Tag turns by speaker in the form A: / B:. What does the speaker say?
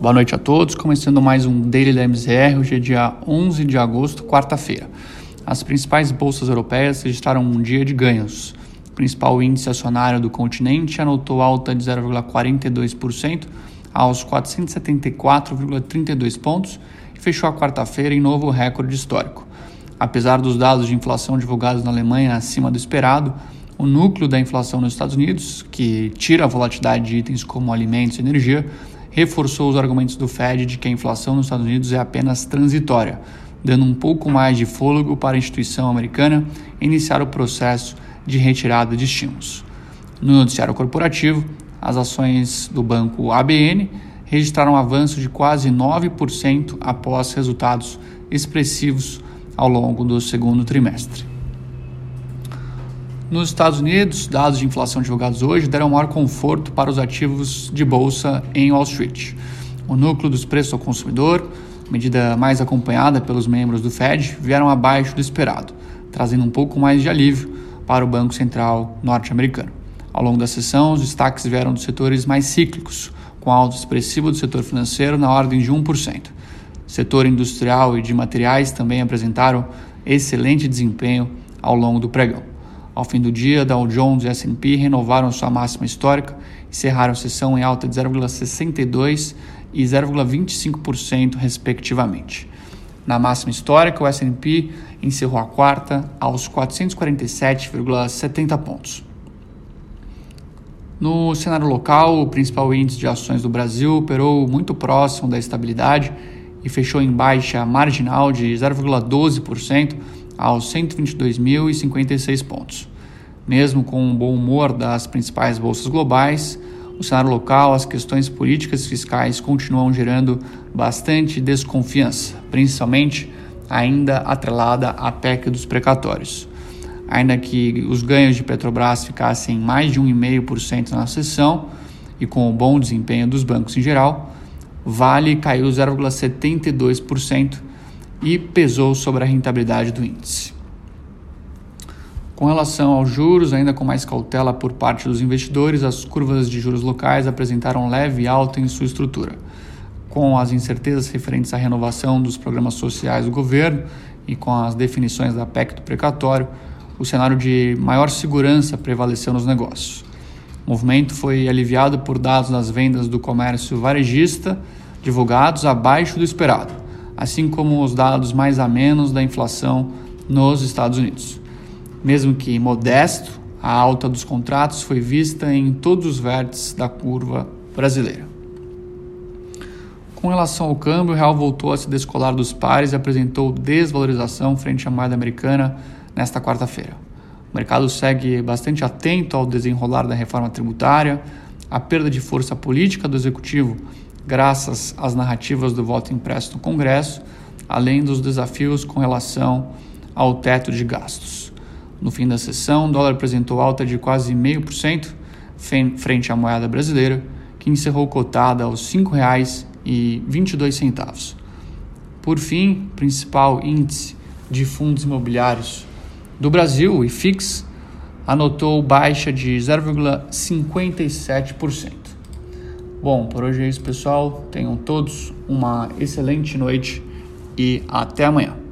A: Boa noite a todos, começando mais um Daily da MZR, hoje é dia 11 de agosto, quarta-feira. As principais bolsas europeias registraram um dia de ganhos. O principal índice acionário do continente anotou alta de 0,42% aos 474,32 pontos e fechou a quarta-feira em novo recorde histórico. Apesar dos dados de inflação divulgados na Alemanha acima do esperado, o núcleo da inflação nos Estados Unidos, que tira a volatilidade de itens como alimentos e energia, reforçou os argumentos do Fed de que a inflação nos Estados Unidos é apenas transitória, dando um pouco mais de fôlego para a instituição americana iniciar o processo de retirada de estímulos. No noticiário corporativo, as ações do banco ABN registraram um avanço de quase 9% após resultados expressivos ao longo do segundo trimestre. Nos Estados Unidos, dados de inflação divulgados hoje deram maior conforto para os ativos de bolsa em Wall Street. O núcleo dos preços ao consumidor, medida mais acompanhada pelos membros do Fed, vieram abaixo do esperado, trazendo um pouco mais de alívio para o Banco Central norte-americano. Ao longo da sessão, os destaques vieram dos setores mais cíclicos, com alto expressivo do setor financeiro na ordem de 1%. Setor industrial e de materiais também apresentaram excelente desempenho ao longo do pregão. Ao fim do dia, Dow Jones e S&P renovaram sua máxima histórica e cerraram a sessão em alta de 0,62% e 0,25%, respectivamente. Na máxima histórica, o S&P encerrou a quarta aos 447,70 pontos. No cenário local, o principal índice de ações do Brasil operou muito próximo da estabilidade e fechou em baixa marginal de 0,12% aos 122.056 pontos. Mesmo com o bom humor das principais bolsas globais, o cenário local, as questões políticas e fiscais continuam gerando bastante desconfiança, principalmente ainda atrelada à PEC dos precatórios. Ainda que os ganhos de Petrobras ficassem mais de 1,5% na sessão e com o bom desempenho dos bancos em geral, Vale caiu 0,72% e pesou sobre a rentabilidade do índice. Com relação aos juros, ainda com mais cautela por parte dos investidores, as curvas de juros locais apresentaram leve alta em sua estrutura. Com as incertezas referentes à renovação dos programas sociais do governo e com as definições da PEC do precatório, o cenário de maior segurança prevaleceu nos negócios. O movimento foi aliviado por dados das vendas do comércio varejista divulgados abaixo do esperado assim como os dados mais a menos da inflação nos Estados Unidos. Mesmo que modesto, a alta dos contratos foi vista em todos os vértices da curva brasileira. Com relação ao câmbio, o real voltou a se descolar dos pares e apresentou desvalorização frente à moeda americana nesta quarta-feira. O mercado segue bastante atento ao desenrolar da reforma tributária, à perda de força política do executivo graças às narrativas do voto impresso no Congresso, além dos desafios com relação ao teto de gastos. No fim da sessão, o dólar apresentou alta de quase 0,5% frente à moeda brasileira, que encerrou cotada aos R$ 5,22. Por fim, principal índice de fundos imobiliários do Brasil, o IFIX, anotou baixa de 0,57%. Bom, por hoje é isso, pessoal. Tenham todos uma excelente noite e até amanhã.